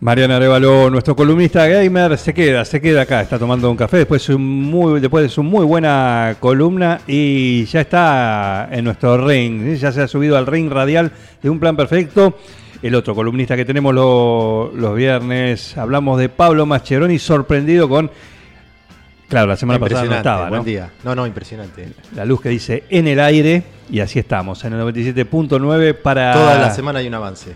Mariana Arevalo, nuestro columnista gamer, se queda, se queda acá, está tomando un café después de, un muy, después de su muy buena columna y ya está en nuestro ring, ya se ha subido al ring radial de un plan perfecto. El otro columnista que tenemos lo- los viernes, hablamos de Pablo Mascheroni, sorprendido con, claro, la semana pasada no estaba, buen ¿no? día. No, no, impresionante. La luz que dice en el aire y así estamos, en el 97.9 para... Toda la semana hay un avance.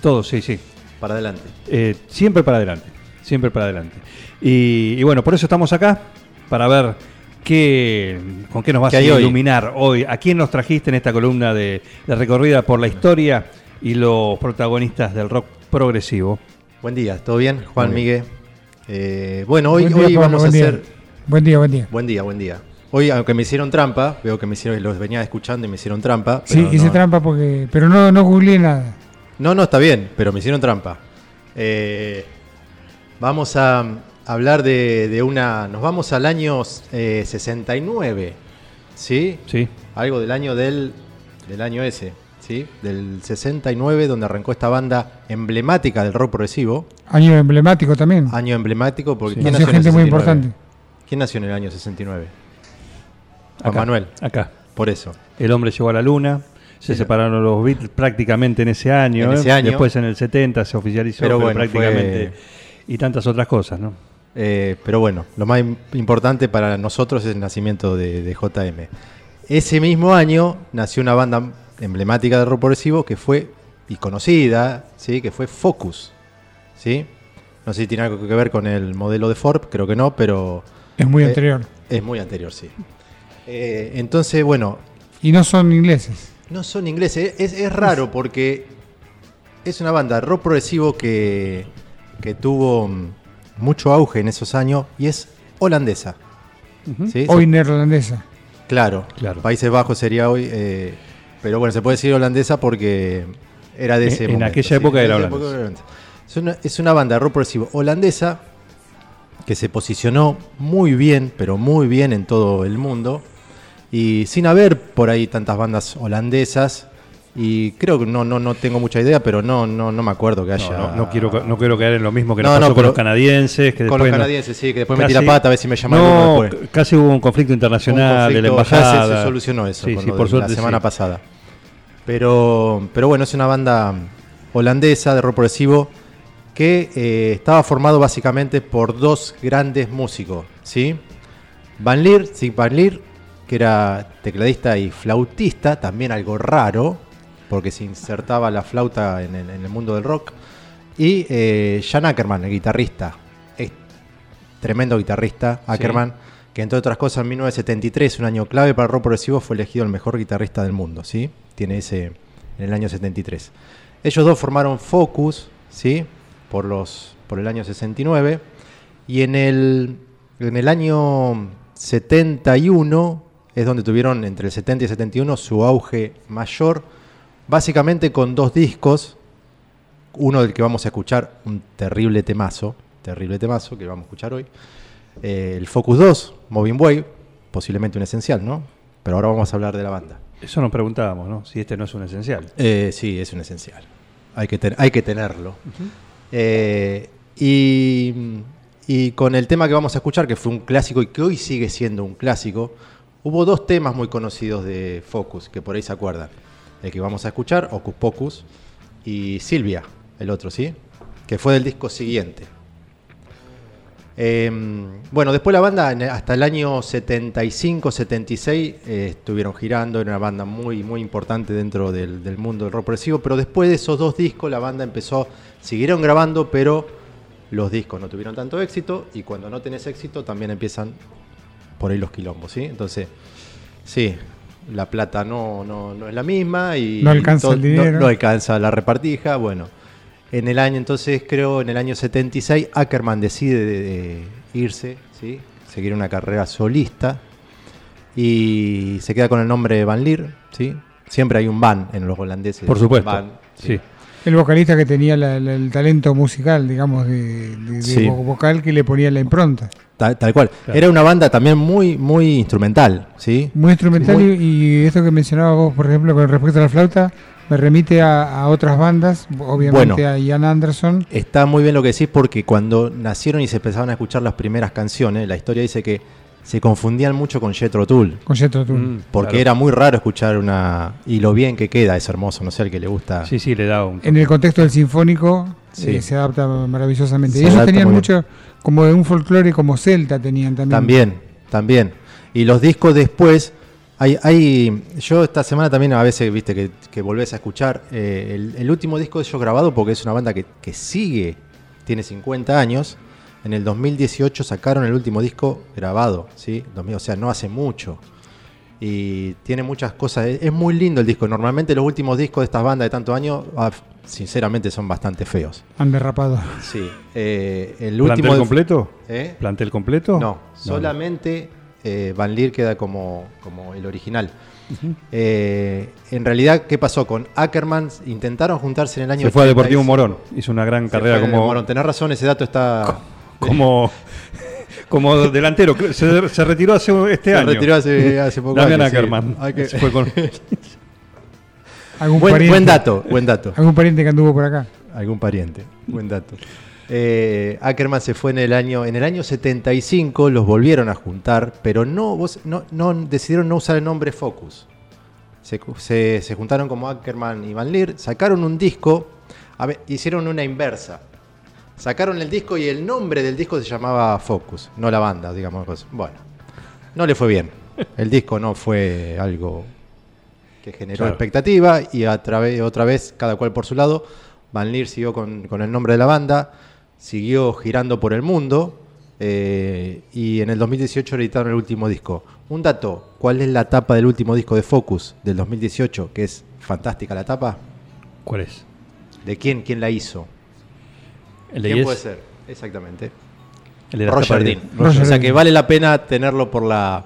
Todo, sí, sí. Para adelante. Eh, siempre para adelante, siempre para adelante. Y, y bueno, por eso estamos acá, para ver qué, con qué nos vas ¿Qué a hoy? iluminar hoy. ¿A quién nos trajiste en esta columna de, de recorrida por la historia y los protagonistas del rock progresivo? Buen día, ¿todo bien? Juan Miguel. Eh, bueno, hoy, Buen día, hoy Pablo, vamos a día. hacer. Buen día, buen día. Buen día, buen día. Hoy, aunque me hicieron trampa, veo que me hicieron, los venía escuchando y me hicieron trampa. Sí, pero hice no- trampa porque. Pero no, no googleé nada. No, no, está bien, pero me hicieron trampa. Eh, vamos a hablar de, de una. Nos vamos al año eh, 69, ¿sí? Sí. Algo del año del, del año ese, ¿sí? Del 69, donde arrancó esta banda emblemática del rock progresivo. Año emblemático también. Año emblemático porque Sí. ¿quién Nació nació en el gente muy 69? importante. ¿Quién nació en el año 69? Juan Acá, Manuel, Acá. por eso. El hombre llegó a la luna. Se separaron los Beatles prácticamente en ese año. En ese año. Después en el 70 se oficializó, Pero pero, bueno, prácticamente. Y tantas otras cosas, ¿no? Eh, pero bueno, lo más im- importante para nosotros es el nacimiento de, de JM. Ese mismo año nació una banda emblemática de rock progresivo que fue y conocida, ¿sí? que fue Focus. ¿sí? No sé si tiene algo que ver con el modelo de Ford, creo que no, pero Es muy Eh, anterior. es muy anterior, sí. Eh, entonces, bueno, Y no son ingleses. No son ingleses. Es, es raro porque es una banda de rock progresivo que, que tuvo mm, mucho auge en esos años y es holandesa. ¿sí? Hoy neerlandesa. Claro, Claro. Países Bajos sería hoy, eh, pero bueno, se puede decir holandesa porque era de ese en momento. aquella época en era aquella holandesa. época era holandesa. Es una, es una banda de rock progresivo holandesa que se posicionó muy bien, pero muy bien en todo el mundo. Y sin haber por ahí tantas bandas holandesas, y creo que no, no, no tengo mucha idea, pero no, no, no me acuerdo que haya. No, no, no quiero, no quiero caer en lo mismo que No, nos no, pasó con los canadienses. Que Con los canadienses, sí, que después me tira pata a ver si me llama no, después. casi hubo un conflicto internacional de la Un conflicto, ya embajada. se, se solucionó eso Sí, con sí, lo por de suerte la semana sí. pasada. Pero, pero bueno, es una banda holandesa de rock progresivo que eh, estaba formado básicamente por dos grandes músicos, ¿sí? Van Leer, Sig Van Leer, que era tecladista y flautista, también algo raro, porque se insertaba la flauta en el, en el mundo del rock. Y eh, Jan Ackerman, el guitarrista, es tremendo guitarrista, Ackerman, que entre otras cosas en 1973, un año clave para el rock progresivo, fue elegido el mejor guitarrista del mundo, ¿sí? Tiene ese en el año 73. Ellos dos formaron Focus, ¿sí? Por, los, por el año 69. Y en el, en el año 71 es donde tuvieron entre el 70 y el 71 su auge mayor, básicamente con dos discos, uno del que vamos a escuchar, un terrible temazo, terrible temazo que vamos a escuchar hoy, eh, el Focus 2, Moving Wave, posiblemente un esencial, ¿no? Pero ahora vamos a hablar de la banda. Eso nos preguntábamos, ¿no? Si este no es un esencial. Eh, sí, es un esencial. Hay que, ten- hay que tenerlo. Eh, y, y con el tema que vamos a escuchar, que fue un clásico y que hoy sigue siendo un clásico, hubo dos temas muy conocidos de Focus, que por ahí se acuerdan. El que vamos a escuchar, Ocus Pocus, y Silvia, el otro, ¿sí? Que fue del disco siguiente. Eh, bueno, después la banda hasta el año 75-76 eh, estuvieron girando, era una banda muy, muy importante dentro del, del mundo del rock progresivo, pero después de esos dos discos la banda empezó, siguieron grabando, pero los discos no tuvieron tanto éxito y cuando no tenés éxito también empiezan por ahí los quilombos, ¿sí? Entonces, sí, la plata no, no, no es la misma y No alcanza to- el dinero. No, no alcanza la repartija. Bueno, en el año, entonces creo, en el año 76, Ackerman decide de- de irse, ¿sí? seguir una carrera solista y se queda con el nombre de Van Leer, ¿sí? Siempre hay un Van en los holandeses. Por supuesto. Van, sí. El vocalista que tenía la- la- el talento musical, digamos, de, de- de Sí. vo- vocal que le ponía la impronta. Tal, tal cual. Claro. Era una banda también muy, muy instrumental, ¿sí? Muy instrumental Muy- y, y esto que mencionabas vos, por ejemplo, con respecto a la flauta, me remite a, a otras bandas, obviamente Bueno. a Ian Anderson. Está muy bien lo que decís porque cuando nacieron y se empezaban a escuchar las primeras canciones, la historia dice que se confundían mucho con Jethro Tull. Con Jethro Tull. Mm, Porque claro. era muy raro escuchar una... Y lo bien que queda es hermoso, no sé, al que le gusta... Sí, sí, le da un. En el contexto del sinfónico Sí. eh, se adapta maravillosamente. Se y ellos adapta tenían mucho, como de un folclore como celta tenían también. También, también. Y los discos después, hay, hay yo esta semana también a veces, viste, que, que volvés a escuchar eh, el, el último disco de ellos grabado, porque es una banda que, que sigue, tiene 50 años. En el 2018 sacaron el último disco grabado, ¿sí? 2000, o sea, no hace mucho. Y tiene muchas cosas, es, es muy lindo el disco. Normalmente los últimos discos de estas bandas de tantos años, ah, sinceramente, son bastante feos. Han derrapado. Sí. eh, el ¿Plantel último... de- completo? ¿Eh? ¿Plantel completo? No, solamente eh, Van Leer queda como, como el original. Eh, en realidad, ¿qué pasó con Ackerman? Intentaron juntarse en el año. Se fue a 86. Deportivo Morón. Hizo una gran carrera como, Morón. Tenés razón, ese dato está. Como, como delantero. Se, se retiró hace este Se año. retiró hace, hace poco. Damián sí. Ackerman. Hay que- Se fue con- ¿Algún buen, pariente, buen dato, buen dato. ¿Algún pariente que anduvo por acá? Algún pariente, buen dato. Eh, Ackerman se fue en el año en el año 75, los volvieron a juntar, pero no, vos- no, no decidieron no usar el nombre Focus. Se, se- se juntaron como Ackerman y Van Leer, sacaron un disco, a ver, hicieron una inversa. Sacaron el disco y el nombre del disco se llamaba Focus, no la banda, digamos. pues, Bueno, no le fue bien. El disco no fue algo que generó Claro. expectativa y a través, otra vez, cada cual por su lado, Van Leer siguió con, con el nombre de la banda, siguió girando por el mundo eh, y en el 2018 editaron el último disco. Un dato, ¿cuál es la tapa del último disco de Focus del 2018? Que es fantástica la tapa. ¿Cuál es? ¿De quién? ¿Quién la hizo? ¿El de ¿Quién puede ser? Exactamente. El de Roger o sea que vale la pena tenerlo por la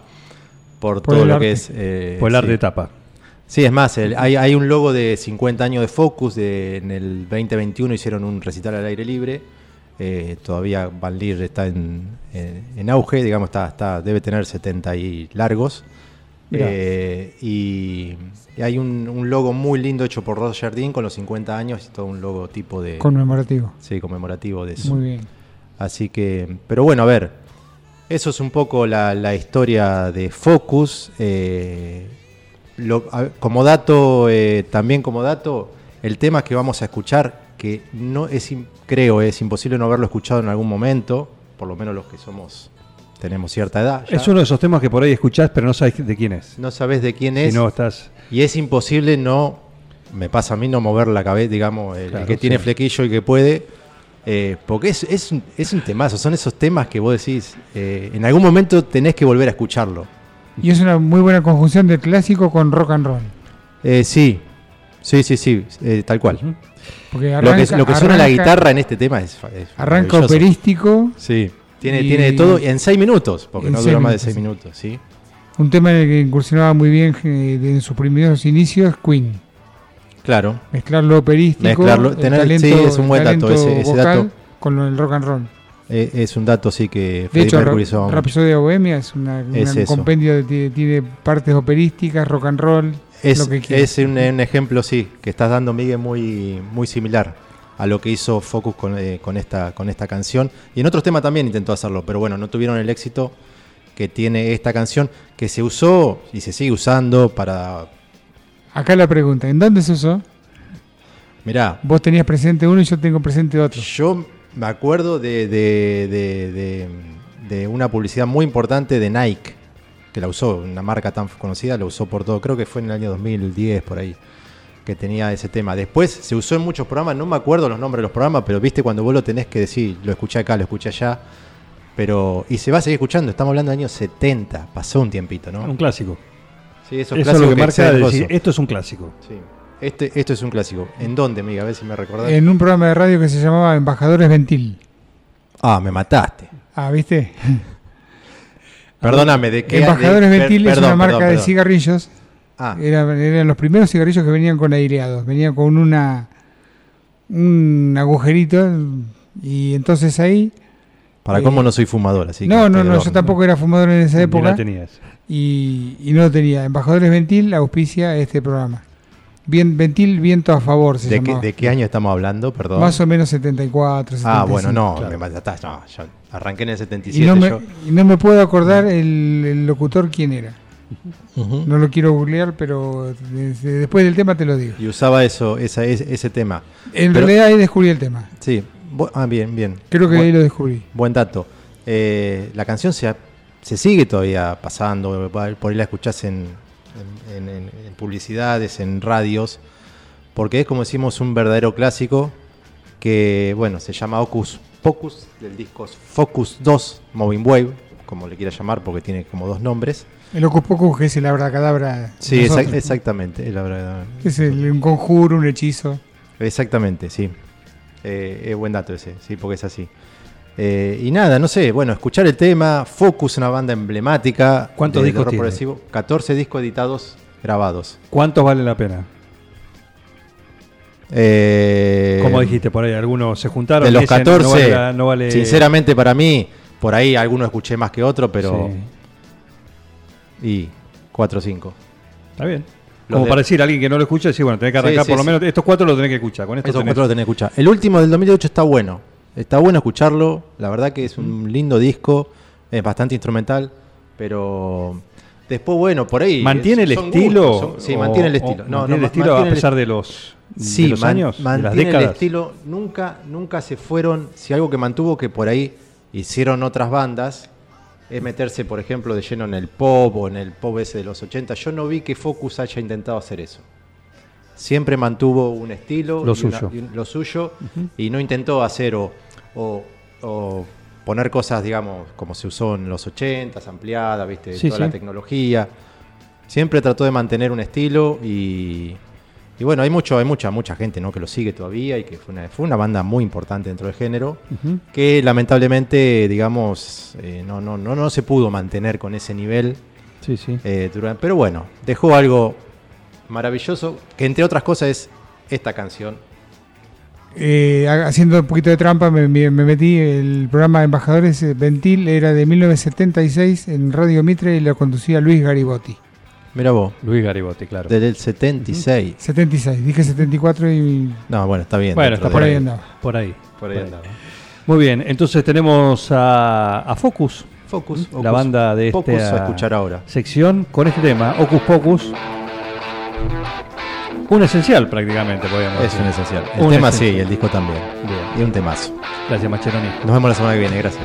por, Por todo lo arte. que es eh, Por el arte sí. de tapa. Sí, es más, el- hay, hay un logo de 50 años de Focus, de, en el 2021 hicieron un recital al aire libre, eh, todavía Van Leer está en, en- en auge, digamos, está, está, debe tener 70 y largos. Eh, y, y hay un, un logo muy lindo hecho por Roger Dean con los 50 años y todo un logo tipo de... Conmemorativo. sí, conmemorativo de eso. Muy bien. Así que, pero bueno, a ver, eso es un poco la, la historia de Focus. eh, lo- a- como dato, eh, también como dato, el tema que vamos a escuchar, que no es, creo, es imposible no haberlo escuchado en algún momento, por lo menos los que somos, tenemos cierta edad. ya. Es uno de esos temas que por ahí escuchás, pero no sabes de quién es. No sabes de quién Si es. no estás. Y es imposible no, me pasa a mí no mover la cabeza, digamos, el, que tiene flequillo y que puede, eh, porque es, es, un, es un temazo, son esos temas que vos decís, eh, en algún momento tenés que volver a escucharlo. Y es una muy buena conjunción de clásico con rock and roll. Eh, sí, sí, sí, sí, eh, tal cual. Porque lo que, lo que suena la guitarra en este tema es, es Arranca operístico, Sí, tiene, y- tiene de todo en seis minutos, porque en no dura más de seis minutos, ¿sí? un tema en el que incursionaba muy bien eh, en sus primeros inicios Queen. Claro. Mezclar lo operístico, Mezclarlo, el tener- talento, sí, es un buen el dato ese- dato. con lo del rock and roll. Eh, es un dato, sí, que De Freddie hecho, Mercury hizo- Rhapsody Bohemia es una, Es un compendio de tiene, tiene partes operísticas, rock and roll, Es, lo que quieras. es un, un ejemplo, sí, que estás dando, Miguel, muy, muy similar a lo que hizo Focus con, eh, con, esta, con esta canción. Y en otros temas también intentó hacerlo, pero bueno, no tuvieron el éxito que tiene esta canción, que se usó y se sigue usando para... Acá la pregunta, ¿en dónde se usó? Mirá, Vos tenías presente uno y yo tengo presente otro. yo me acuerdo de, de- de- de- de una publicidad muy importante de Nike, que la usó, una marca tan conocida, la usó por todo, creo que fue en el año 2010 por ahí, que tenía ese tema. Después se usó en muchos programas, no me acuerdo los nombres de los programas, pero viste cuando vos lo tenés que decir, lo escuché acá, lo escuché allá, pero... Y se va a seguir escuchando, estamos hablando del año 70, pasó un tiempito, Un ¿no? clásico. Sí, esos Eso es clásicos lo que marca decir, esto es un clásico. Sí. Este, esto es un clásico. ¿En dónde, amiga? A ver si me recordás. En un programa de radio que se llamaba Embajadores Ventil. Ah, me mataste. Ah, ¿viste? Perdóname, ¿de qué? Embajadores de- Ventil per- es una perdón, marca perdón, de perdón. cigarrillos. Ah, Era- eran los primeros cigarrillos que venían con aireados. Venían con una un agujerito y entonces ahí... para eh, cómo no soy fumador, así no, que no, no, yo tampoco era fumador en esa época. la tenías. y, y no lo tenía. Embajadores Ventil auspicia este programa. Bien, Ventil, viento a favor se ¿De qué. ¿De qué año estamos hablando? Perdón. Más o menos 74, 75. ah, bueno, no, claro. me mataste. No, yo arranqué en el Y 77. no, me, yo. y no me puedo acordar el, el locutor quién era. No lo quiero googlear, pero después del tema te lo digo. Y usaba eso, esa, ese, ese tema. En Pero- realidad ahí descubrí el tema. Sí. Ah, bien, bien. Creo que Bu- ahí lo descubrí. Buen dato. Eh, la canción se, ha- se sigue todavía pasando, por ahí la escuchás en, en- en- en publicidades, en radios, porque es como decimos un verdadero clásico que, bueno, se llama Ocus Pocus, del disco Focus 2, Moving Wave, como le quiera llamar, porque tiene como dos nombres. El Ocus Pocus, que es el abracadabra. Sí, exactamente, es la verdad. Es el- un conjuro, un hechizo. Exactamente, sí. Eh, es buen dato ese, sí, porque es así. Eh, y nada, no sé, bueno, escuchar el tema, Focus, una banda emblemática. ¿Cuántos de- discos tiene? progresivo, 14 discos editados, grabados. ¿Cuántos vale la pena? Eh, Como dijiste por ahí, algunos se juntaron. De los dicen, 14, no vale la- no vale- sinceramente para mí, por ahí algunos escuché más que otro, pero... Sí, Y 4 o 5. está bien. Los Como de- para decir a alguien que no lo escucha, decir, bueno, tenés que arrancar sí, por lo sí. menos. Estos cuatro los tenés que escuchar. Con esto Esos tenés- cuatro lo tenés que escuchar. El último del 2008 está bueno. Está bueno escucharlo. La verdad que es un lindo disco. Es bastante instrumental. Pero después, bueno, por ahí. ¿Mantiene es- el estilo? gustos, son- sí, o- mantiene el estilo. No, mantiene no, el estilo mantiene a el- pesar de los, Sí, de los man- años, de las mantiene el décadas. estilo. Nunca, nunca se fueron. Si algo que mantuvo que por ahí hicieron otras bandas. Es meterse, por ejemplo, de lleno en el pop o en el pop ese de los 80. Yo no vi que Focus haya intentado hacer eso. Siempre mantuvo un estilo, Lo y una- suyo. y lo suyo y no intentó hacer o, o- o poner cosas, digamos, como se usó en los 80, ampliadas, ¿viste? Sí, toda sí. la tecnología. Siempre trató de mantener un estilo y, y bueno, hay mucho, hay mucha, mucha gente ¿no? que lo sigue todavía y que fue una, fue una banda muy importante dentro del género que lamentablemente, digamos, eh, no, no, no, no se pudo mantener con ese nivel. Sí, sí. eh, durante- pero bueno, dejó algo maravilloso, que entre otras cosas es esta canción. Eh, ha- haciendo un poquito de trampa, me, me- me metí. El programa de Embajadores Ventil era de 1976 en Radio Mitre y lo conducía Luis Garibotti. Mira vos, Luis Garibotti, claro. del 76. 76, dije 74 y No, bueno, está bien. Bueno, está por ahí ahí. andaba. Por ahí. Por ahí andaba. Muy bien, entonces tenemos a, a Focus, Focus, la banda de Focus esta a escuchar ahora. sección, con este tema, Ocus Pocus. Un esencial prácticamente, podríamos Es decir. un esencial. El Un tema esencial. sí, y el disco también. Bien. Y un temazo. Gracias, Macheroni. Nos vemos la semana que viene, gracias.